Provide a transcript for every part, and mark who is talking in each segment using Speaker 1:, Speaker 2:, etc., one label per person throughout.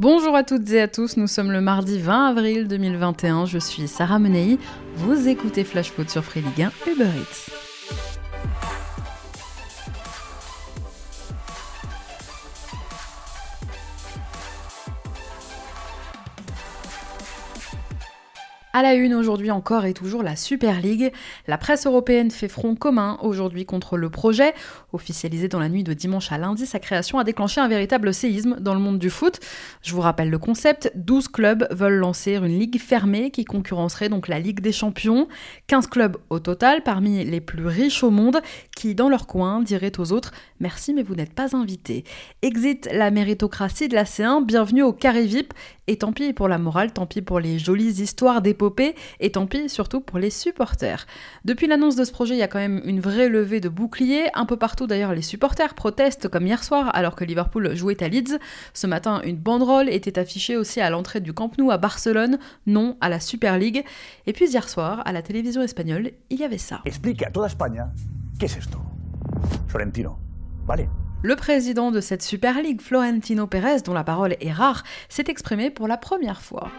Speaker 1: Bonjour à toutes et à tous, nous sommes le mardi 20 avril 2021, je suis Sarah Menei, vous écoutez Flash sur Free Ligue 1 Uber Eats. À la une aujourd'hui encore et toujours la Super League. La presse européenne fait front commun aujourd'hui contre le projet. Officialisé dans la nuit de dimanche à lundi, sa création a déclenché un véritable séisme dans le monde du foot. Je vous rappelle le concept, 12 clubs veulent lancer une ligue fermée qui concurrencerait donc la Ligue des Champions. 15 clubs au total, parmi les plus riches au monde, qui dans leur coin diraient aux autres « merci mais vous n'êtes pas invités ». Exit la méritocratie de la C1, bienvenue au carré VIP et tant pis pour la morale, tant pis pour les jolies histoires d'épopée, et tant pis surtout pour les supporters. Depuis l'annonce de ce projet, il y a quand même une vraie levée de boucliers. Un peu partout d'ailleurs, les supporters protestent comme hier soir alors que Liverpool jouait à Leeds. Ce matin, une banderole était affichée aussi à l'entrée du Camp Nou à Barcelone, non à la Super League. Et puis hier soir, à la télévision espagnole, il y avait ça.
Speaker 2: Explique à toute Espagne, qu'est-ce que c'est Florentino, vale
Speaker 1: le président de cette Super League, Florentino Pérez, dont la parole est rare, s'est exprimé pour la première fois.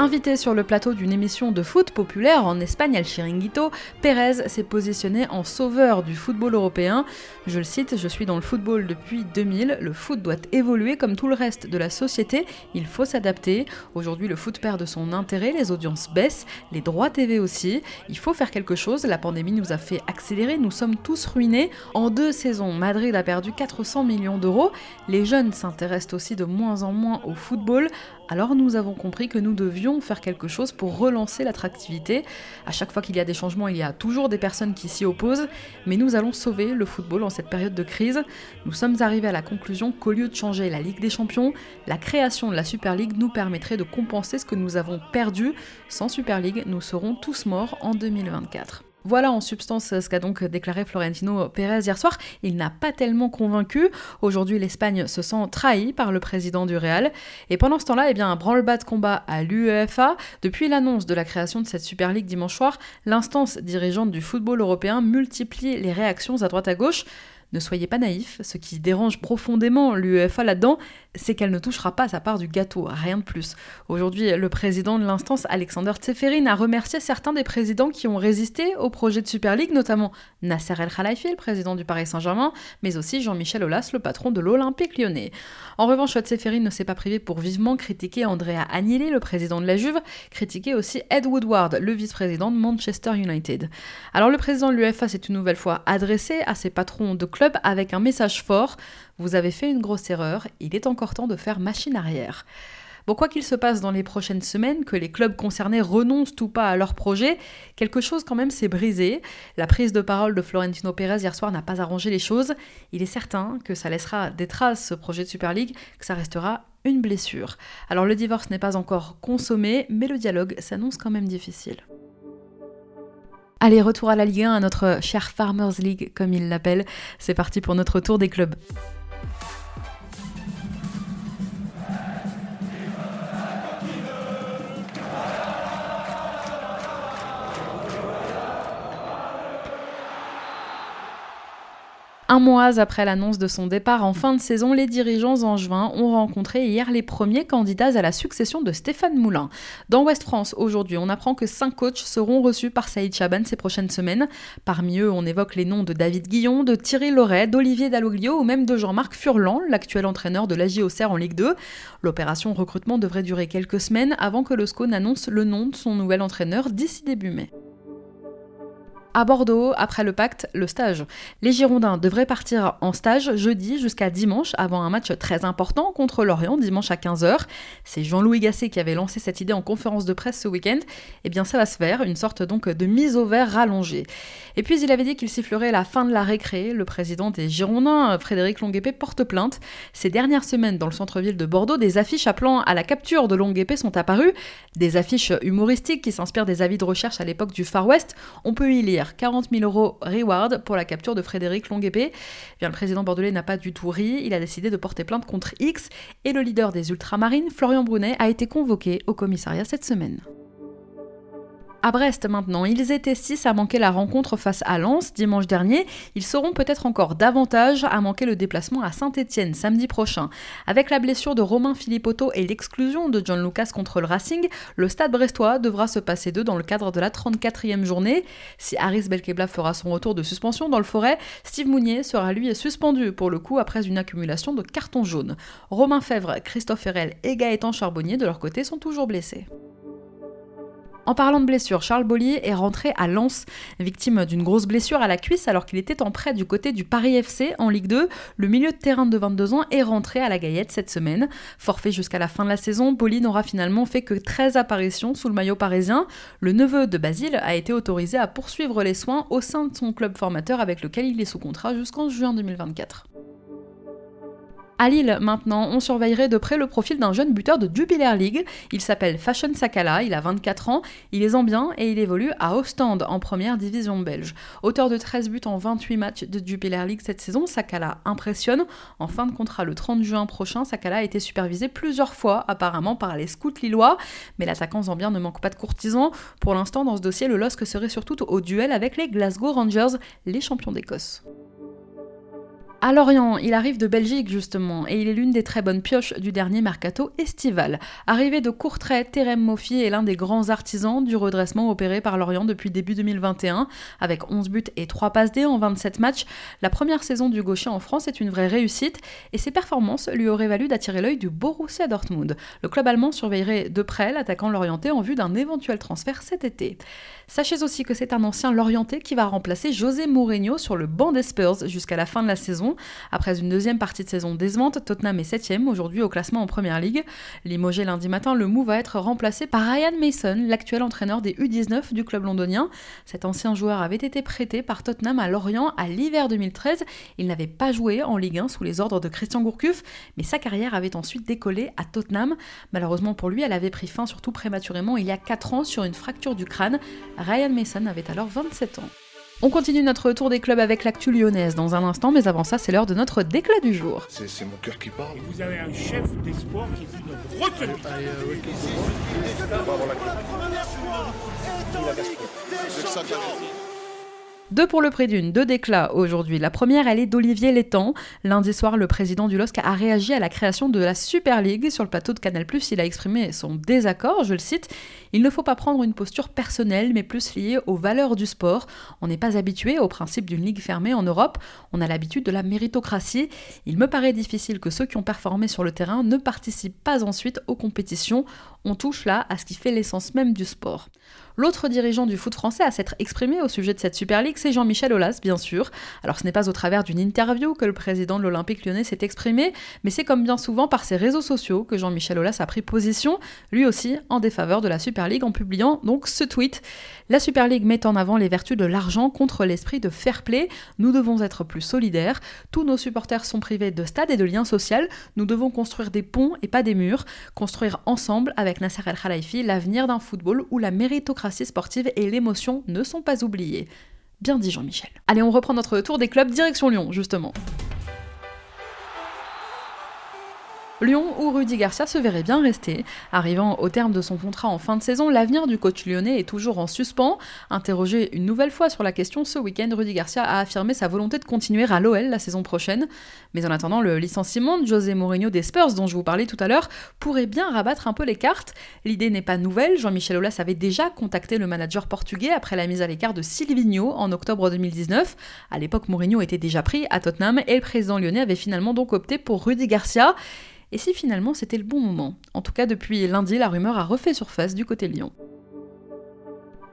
Speaker 1: Invité sur le plateau d'une émission de foot populaire en Espagne, El Chiringuito, Pérez s'est positionné en sauveur du football européen. Je le cite, je suis dans le football depuis 2000, le foot doit évoluer comme tout le reste de la société, il faut s'adapter. Aujourd'hui, le foot perd de son intérêt, les audiences baissent, les droits TV aussi. Il faut faire quelque chose, la pandémie nous a fait accélérer, nous sommes tous ruinés. En deux saisons, Madrid a perdu 400 millions d'euros. Les jeunes s'intéressent aussi de moins en moins au football. Alors nous avons compris que nous devions faire quelque chose pour relancer l'attractivité. À chaque fois qu'il y a des changements, il y a toujours des personnes qui s'y opposent, mais nous allons sauver le football en cette période de crise. Nous sommes arrivés à la conclusion qu'au lieu de changer la Ligue des Champions, la création de la Super League nous permettrait de compenser ce que nous avons perdu. Sans Super League, nous serons tous morts en 2024. Voilà en substance ce qu'a donc déclaré Florentino Pérez hier soir. Il n'a pas tellement convaincu. Aujourd'hui, l'Espagne se sent trahie par le président du Real. Et pendant ce temps-là, eh bien, un branle-bas de combat à l'UEFA. Depuis l'annonce de la création de cette Super League dimanche soir, l'instance dirigeante du football européen multiplie les réactions à droite à gauche. Ne soyez pas naïfs, ce qui dérange profondément l'UEFA là-dedans, c'est qu'elle ne touchera pas sa part du gâteau, rien de plus. Aujourd'hui, le président de l'instance, Alexander Tseferin, a remercié certains des présidents qui ont résisté au projet de Super League, notamment Nasser El Khalifi, le président du Paris Saint-Germain, mais aussi Jean-Michel Aulas, le patron de l'Olympique lyonnais. En revanche, Tseferin ne s'est pas privé pour vivement critiquer Andrea Agnelli, le président de la Juve, critiquer aussi Ed Woodward, le vice-président de Manchester United. Alors le président de l'UEFA s'est une nouvelle fois adressé à ses patrons de club avec un message fort. Vous avez fait une grosse erreur, il est encore temps de faire machine arrière. Bon, quoi qu'il se passe dans les prochaines semaines, que les clubs concernés renoncent ou pas à leur projet, quelque chose quand même s'est brisé. La prise de parole de Florentino Pérez hier soir n'a pas arrangé les choses. Il est certain que ça laissera des traces, ce projet de Super League, que ça restera une blessure. Alors le divorce n'est pas encore consommé, mais le dialogue s'annonce quand même difficile. Allez, retour à la Ligue 1, à notre cher Farmers League, comme il l'appelle. C'est parti pour notre tour des clubs. Un mois après l'annonce de son départ en fin de saison, les dirigeants angevins ont rencontré hier les premiers candidats à la succession de Stéphane Moulin. Dans Ouest France, aujourd'hui, on apprend que cinq coachs seront reçus par Saïd Chaban ces prochaines semaines. Parmi eux, on évoque les noms de David Guillon, de Thierry Loret, d'Olivier Dalloglio ou même de Jean-Marc Furlan, l'actuel entraîneur de l'AJ Auxerre en Ligue 2. L'opération recrutement devrait durer quelques semaines avant que le SCO n'annonce le nom de son nouvel entraîneur d'ici début mai à Bordeaux, après le pacte, le stage. Les Girondins devraient partir en stage jeudi jusqu'à dimanche avant un match très important contre Lorient dimanche à 15h. C'est Jean-Louis Gasset qui avait lancé cette idée en conférence de presse ce week-end. Eh bien ça va se faire, une sorte donc de mise au vert rallongée. Et puis il avait dit qu'il sifflerait la fin de la récré. Le président des Girondins, Frédéric Longuepé, porte plainte. Ces dernières semaines dans le centre-ville de Bordeaux, des affiches appelant à la capture de Longuepé sont apparues. Des affiches humoristiques qui s'inspirent des avis de recherche à l'époque du Far West. On peut y lire 40 000 euros reward pour la capture de Frédéric Longuepé. Eh le président bordelais n'a pas du tout ri, il a décidé de porter plainte contre X et le leader des ultramarines, Florian Brunet, a été convoqué au commissariat cette semaine. À Brest maintenant, ils étaient 6 à manquer la rencontre face à Lens dimanche dernier. Ils seront peut-être encore davantage à manquer le déplacement à Saint-Etienne samedi prochain. Avec la blessure de Romain Philippotto et l'exclusion de John Lucas contre le Racing, le stade brestois devra se passer d'eux dans le cadre de la 34e journée. Si Aris Belkebla fera son retour de suspension dans le forêt, Steve Mounier sera lui suspendu pour le coup après une accumulation de cartons jaunes. Romain Fèvre, Christophe Herel et Gaëtan Charbonnier de leur côté sont toujours blessés. En parlant de blessure, Charles Bollier est rentré à Lens, victime d'une grosse blessure à la cuisse alors qu'il était en prêt du côté du Paris FC en Ligue 2. Le milieu de terrain de 22 ans est rentré à la Gaillette cette semaine. Forfait jusqu'à la fin de la saison, Bollier n'aura finalement fait que 13 apparitions sous le maillot parisien. Le neveu de Basile a été autorisé à poursuivre les soins au sein de son club formateur avec lequel il est sous contrat jusqu'en juin 2024. À Lille, maintenant, on surveillerait de près le profil d'un jeune buteur de Jupiler League. Il s'appelle Fashion Sakala, il a 24 ans, il est zambien et il évolue à Ostende en première division belge. Auteur de 13 buts en 28 matchs de Jupiler League cette saison, Sakala impressionne. En fin de contrat le 30 juin prochain, Sakala a été supervisé plusieurs fois apparemment par les scouts lillois, mais l'attaquant zambien ne manque pas de courtisans. Pour l'instant, dans ce dossier, le LOSC serait surtout au duel avec les Glasgow Rangers, les champions d'Écosse. À Lorient, il arrive de Belgique justement, et il est l'une des très bonnes pioches du dernier mercato estival. Arrivé de Courtrai, Terem Moffi est l'un des grands artisans du redressement opéré par Lorient depuis début 2021. Avec 11 buts et 3 passes D en 27 matchs, la première saison du gaucher en France est une vraie réussite, et ses performances lui auraient valu d'attirer l'œil du Borussia Dortmund. Le club allemand surveillerait de près l'attaquant lorientais en vue d'un éventuel transfert cet été. Sachez aussi que c'est un ancien lorientais qui va remplacer José Mourinho sur le banc des Spurs jusqu'à la fin de la saison après une deuxième partie de saison décevante, Tottenham est 7 aujourd'hui au classement en première ligue. Limogé lundi matin, le mou va être remplacé par Ryan Mason, l'actuel entraîneur des U19 du club londonien. Cet ancien joueur avait été prêté par Tottenham à Lorient à l'hiver 2013. Il n'avait pas joué en Ligue 1 sous les ordres de Christian Gourcuff, mais sa carrière avait ensuite décollé à Tottenham. Malheureusement pour lui, elle avait pris fin surtout prématurément il y a 4 ans sur une fracture du crâne. Ryan Mason avait alors 27 ans. On continue notre tour des clubs avec l'actu lyonnaise dans un instant, mais avant ça, c'est l'heure de notre déclat du jour.
Speaker 3: C'est mon cœur qui parle.
Speaker 4: vous avez un chef d'espoir qui une retenue.
Speaker 1: Deux pour le prix d'une, deux déclats aujourd'hui. La première, elle est d'Olivier Létang. Lundi soir, le président du LOSC a réagi à la création de la Super League sur le plateau de Canal+. Il a exprimé son désaccord, je le cite. Il ne faut pas prendre une posture personnelle, mais plus liée aux valeurs du sport. On n'est pas habitué au principe d'une ligue fermée en Europe. On a l'habitude de la méritocratie. Il me paraît difficile que ceux qui ont performé sur le terrain ne participent pas ensuite aux compétitions. On touche là à ce qui fait l'essence même du sport. L'autre dirigeant du foot français à s'être exprimé au sujet de cette Super League, c'est Jean-Michel Aulas, bien sûr. Alors ce n'est pas au travers d'une interview que le président de l'Olympique lyonnais s'est exprimé, mais c'est comme bien souvent par ses réseaux sociaux que Jean-Michel Aulas a pris position, lui aussi en défaveur de la Super League en publiant donc ce tweet. La Super League met en avant les vertus de l'argent contre l'esprit de fair play. Nous devons être plus solidaires. Tous nos supporters sont privés de stade et de liens sociaux. Nous devons construire des ponts et pas des murs. Construire ensemble avec Nasser El Khalifi l'avenir d'un football où la méritocratie sportive et l'émotion ne sont pas oubliées. Bien dit Jean-Michel. Allez, on reprend notre tour des clubs direction Lyon, justement. Lyon, où Rudy Garcia se verrait bien rester. Arrivant au terme de son contrat en fin de saison, l'avenir du coach lyonnais est toujours en suspens. Interrogé une nouvelle fois sur la question ce week-end, Rudy Garcia a affirmé sa volonté de continuer à l'OL la saison prochaine. Mais en attendant, le licenciement de José Mourinho des Spurs, dont je vous parlais tout à l'heure, pourrait bien rabattre un peu les cartes. L'idée n'est pas nouvelle, Jean-Michel Aulas avait déjà contacté le manager portugais après la mise à l'écart de Silvino en octobre 2019. À l'époque, Mourinho était déjà pris à Tottenham et le président lyonnais avait finalement donc opté pour Rudy Garcia. Et si finalement c'était le bon moment En tout cas, depuis lundi, la rumeur a refait surface du côté Lyon.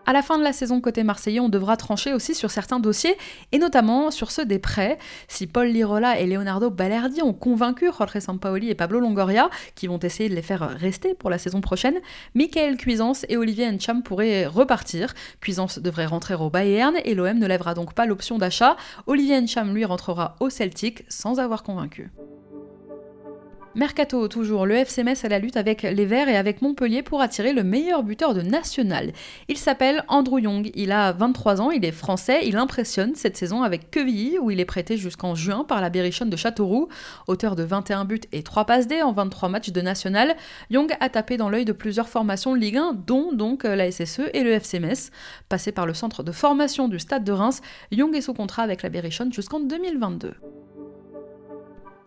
Speaker 1: À la fin de la saison côté marseillais, on devra trancher aussi sur certains dossiers, et notamment sur ceux des prêts. Si Paul Lirola et Leonardo Balerdi ont convaincu Jorge Sampaoli et Pablo Longoria, qui vont essayer de les faire rester pour la saison prochaine, Michael Cuisance et Olivier Encham pourraient repartir. Cuisance devrait rentrer au Bayern, et l'OM ne lèvera donc pas l'option d'achat. Olivier Encham, lui, rentrera au Celtic sans avoir convaincu. Mercato, toujours, le FC Metz à la lutte avec les Verts et avec Montpellier pour attirer le meilleur buteur de national. Il s'appelle Andrew Young, il a 23 ans, il est français, il impressionne cette saison avec Quevilly, où il est prêté jusqu'en juin par la Berrichonne de Châteauroux. Auteur de 21 buts et 3 passes D en 23 matchs de national, Young a tapé dans l'œil de plusieurs formations Ligue 1, dont donc la SSE et le FC Metz. Passé par le centre de formation du Stade de Reims, Young est sous contrat avec la Berrichonne jusqu'en 2022.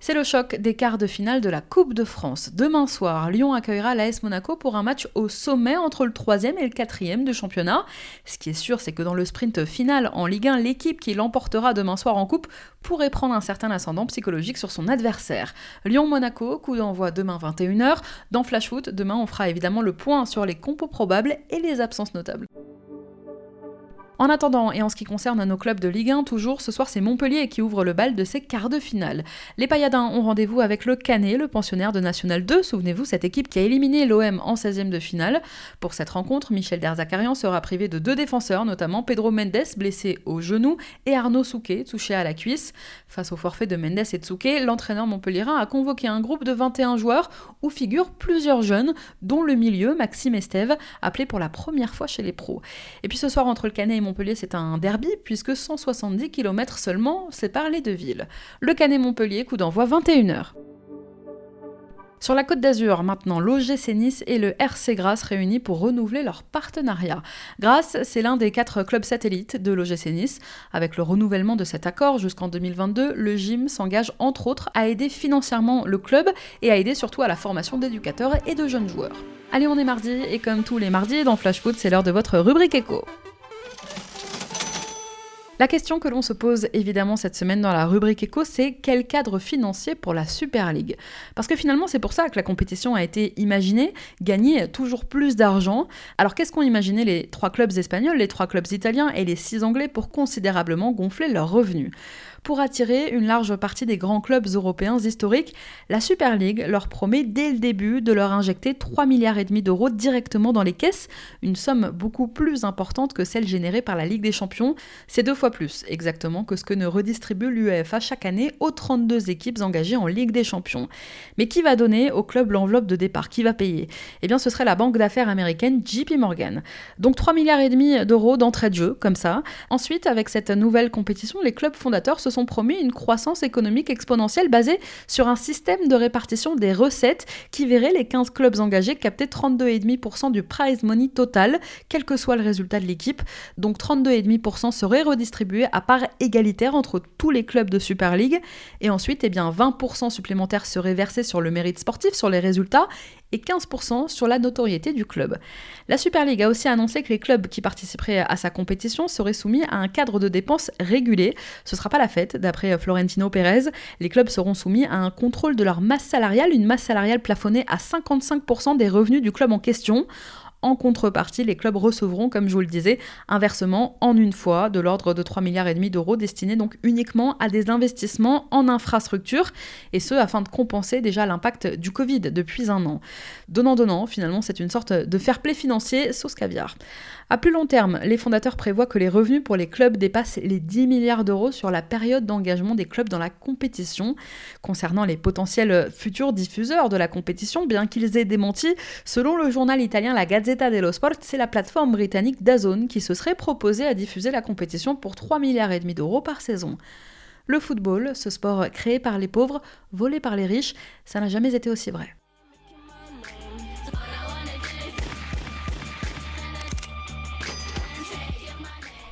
Speaker 1: C'est le choc des quarts de finale de la Coupe de France. Demain soir, Lyon accueillera l'AS Monaco pour un match au sommet entre le 3 et le 4 du championnat. Ce qui est sûr, c'est que dans le sprint final en Ligue 1, l'équipe qui l'emportera demain soir en Coupe pourrait prendre un certain ascendant psychologique sur son adversaire. Lyon-Monaco, coup d'envoi demain 21h. Dans Flash Foot, demain on fera évidemment le point sur les compos probables et les absences notables. En attendant, et en ce qui concerne nos clubs de Ligue 1, toujours, ce soir c'est Montpellier qui ouvre le bal de ses quarts de finale. Les Payadins ont rendez-vous avec le Canet, le pensionnaire de National 2, souvenez-vous, cette équipe qui a éliminé l'OM en 16e de finale. Pour cette rencontre, Michel Derzakarian sera privé de deux défenseurs, notamment Pedro Mendes, blessé au genou, et Arnaud Souquet, touché à la cuisse. Face au forfait de Mendes et Souquet, l'entraîneur montpellierin a convoqué un groupe de 21 joueurs où figurent plusieurs jeunes, dont le milieu, Maxime Estève, appelé pour la première fois chez les pros. Et puis ce soir, entre le Canet et Montpellier, c'est un derby puisque 170 km seulement séparent les deux villes. Le Canet-Montpellier, coup d'envoi 21h. Sur la côte d'Azur, maintenant, l'OGC Nice et le RC Grasse réunis pour renouveler leur partenariat. Grasse, c'est l'un des quatre clubs satellites de l'OGC Nice. Avec le renouvellement de cet accord jusqu'en 2022, le gym s'engage entre autres à aider financièrement le club et à aider surtout à la formation d'éducateurs et de jeunes joueurs. Allez, on est mardi et comme tous les mardis dans Flash Foot, c'est l'heure de votre rubrique écho. La question que l'on se pose évidemment cette semaine dans la rubrique éco, c'est quel cadre financier pour la Super League? Parce que finalement, c'est pour ça que la compétition a été imaginée, gagner toujours plus d'argent. Alors qu'est-ce qu'ont imaginé les trois clubs espagnols, les trois clubs italiens et les six anglais pour considérablement gonfler leurs revenus? Pour attirer une large partie des grands clubs européens historiques, la Super League leur promet dès le début de leur injecter 3 milliards et demi d'euros directement dans les caisses, une somme beaucoup plus importante que celle générée par la Ligue des Champions. C'est deux fois plus exactement que ce que ne redistribue l'UEFA chaque année aux 32 équipes engagées en Ligue des Champions. Mais qui va donner au club l'enveloppe de départ? Qui va payer? Eh bien ce serait la banque d'affaires américaine JP Morgan. Donc 3 milliards et demi d'euros d'entrée de jeu, comme ça. Ensuite, avec cette nouvelle compétition, les clubs fondateurs se sont promis une croissance économique exponentielle basée sur un système de répartition des recettes qui verrait les 15 clubs engagés capter 32,5% du prize money total, quel que soit le résultat de l'équipe. Donc 32,5% seraient redistribués à part égalitaire entre tous les clubs de Super League. Et ensuite, eh bien, 20% supplémentaires seraient versés sur le mérite sportif, sur les résultats, et 15% sur la notoriété du club. La Super League a aussi annoncé que les clubs qui participeraient à sa compétition seraient soumis à un cadre de dépenses régulé. Ce ne sera pas la fête, d'après Florentino Pérez. Les clubs seront soumis à un contrôle de leur masse salariale, une masse salariale plafonnée à 55% des revenus du club en question. En contrepartie, les clubs recevront, comme je vous le disais, un versement en une fois de l'ordre de 3 milliards et demi d'euros destinés donc uniquement à des investissements en infrastructures et ce afin de compenser déjà l'impact du Covid depuis un an. Donnant donnant, finalement, c'est une sorte de fair play financier sauce caviar. À plus long terme, les fondateurs prévoient que les revenus pour les clubs dépassent les 10 milliards d'euros sur la période d'engagement des clubs dans la compétition. Concernant les potentiels futurs diffuseurs de la compétition, bien qu'ils aient démenti, selon le journal italien La Gazzetta dello c'est la plateforme britannique DAZN qui se serait proposée à diffuser la compétition pour 3 milliards et demi d'euros par saison. Le football, ce sport créé par les pauvres, volé par les riches, ça n'a jamais été aussi vrai.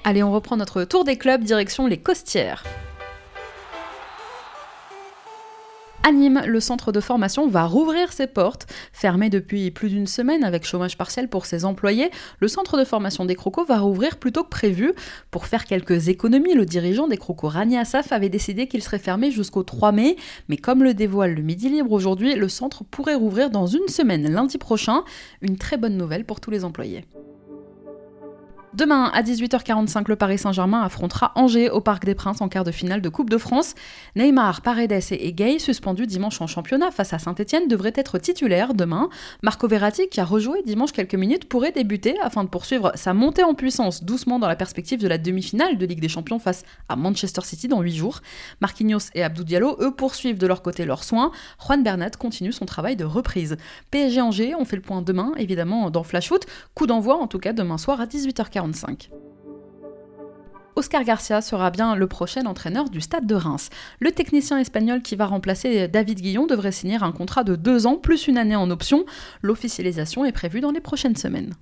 Speaker 1: Allez, on reprend notre tour des clubs, direction les Costières. À Nîmes, le centre de formation va rouvrir ses portes. Fermé depuis plus d'une semaine avec chômage partiel pour ses employés, le centre de formation des Crocos va rouvrir plus tôt que prévu. Pour faire quelques économies, le dirigeant des Crocos, Rani Assaf, avait décidé qu'il serait fermé jusqu'au 3 mai. Mais comme le dévoile le Midi Libre aujourd'hui, le centre pourrait rouvrir dans une semaine, lundi prochain. Une très bonne nouvelle pour tous les employés. Demain, à 18h45, le Paris Saint-Germain affrontera Angers au Parc des Princes en quart de finale de Coupe de France. Neymar, Paredes et Gay, suspendus dimanche en championnat face à Saint-Etienne, devraient être titulaires demain. Marco Verratti, qui a rejoué dimanche quelques minutes, pourrait débuter afin de poursuivre sa montée en puissance doucement dans la perspective de la demi-finale de Ligue des Champions face à Manchester City dans 8 jours. Marquinhos et Abdou Diallo, eux, poursuivent de leur côté leurs soins. Juan Bernat continue son travail de reprise. PSG Angers, on fait le point demain, évidemment, dans Flash Foot. Coup d'envoi, en tout cas, demain soir à 18h40. Oscar Garcia sera bien le prochain entraîneur du Stade de Reims. Le technicien espagnol qui va remplacer David Guillon devrait signer un contrat de deux ans plus une année en option. L'officialisation est prévue dans les prochaines semaines.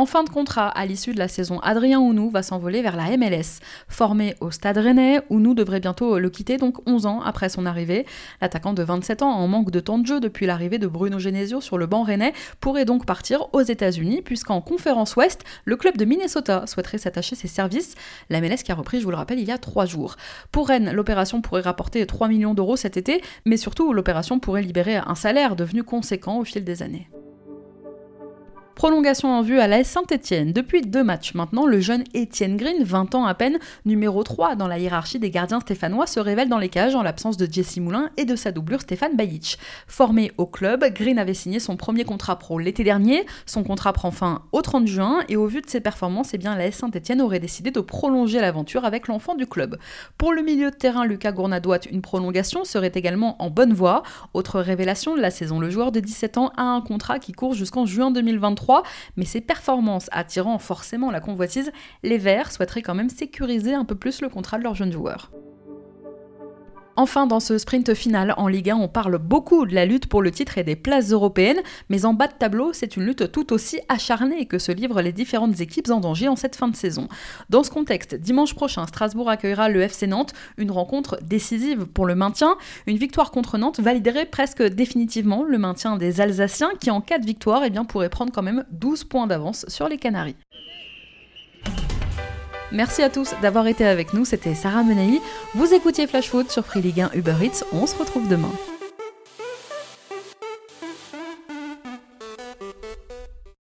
Speaker 1: En fin de contrat, à l'issue de la saison, Adrien Ounou va s'envoler vers la MLS. Formé au Stade Rennais, Ounou devrait bientôt le quitter, donc 11 ans après son arrivée. L'attaquant de 27 ans, en manque de temps de jeu depuis l'arrivée de Bruno Genesio sur le banc rennais, pourrait donc partir aux États-Unis, puisqu'en conférence Ouest, le club de Minnesota souhaiterait s'attacher ses services. La MLS qui a repris, je vous le rappelle, il y a trois jours. Pour Rennes, l'opération pourrait rapporter 3 millions d'euros cet été, mais surtout l'opération pourrait libérer un salaire devenu conséquent au fil des années. Prolongation en vue à la Saint-Etienne. Depuis deux matchs maintenant, le jeune Étienne Green, 20 ans à peine, numéro 3 dans la hiérarchie des gardiens stéphanois, se révèle dans les cages en l'absence de Jesse Moulin et de sa doublure Stéphane Bajic. Formé au club, Green avait signé son premier contrat pro l'été dernier. Son contrat prend fin au 30 juin et au vu de ses performances, eh bien, la Saint-Etienne aurait décidé de prolonger l'aventure avec l'enfant du club. Pour le milieu de terrain, Lucas Gournadoit, une prolongation serait également en bonne voie. Autre révélation de la saison, le joueur de 17 ans a un contrat qui court jusqu'en juin 2023 mais ses performances attirant forcément la convoitise, les Verts souhaiteraient quand même sécuriser un peu plus le contrat de leurs jeunes joueurs. Enfin, dans ce sprint final en Ligue 1, on parle beaucoup de la lutte pour le titre et des places européennes, mais en bas de tableau, c'est une lutte tout aussi acharnée que se livrent les différentes équipes en danger en cette fin de saison. Dans ce contexte, dimanche prochain, Strasbourg accueillera le FC Nantes, une rencontre décisive pour le maintien. Une victoire contre Nantes validerait presque définitivement le maintien des Alsaciens qui, en cas de victoire, eh bien, pourraient prendre quand même 12 points d'avance sur les Canaries. Merci à tous d'avoir été avec nous, c'était Sarah Menei. Vous écoutiez Flash Foot sur Free Ligue 1 Uber Eats, on se retrouve demain.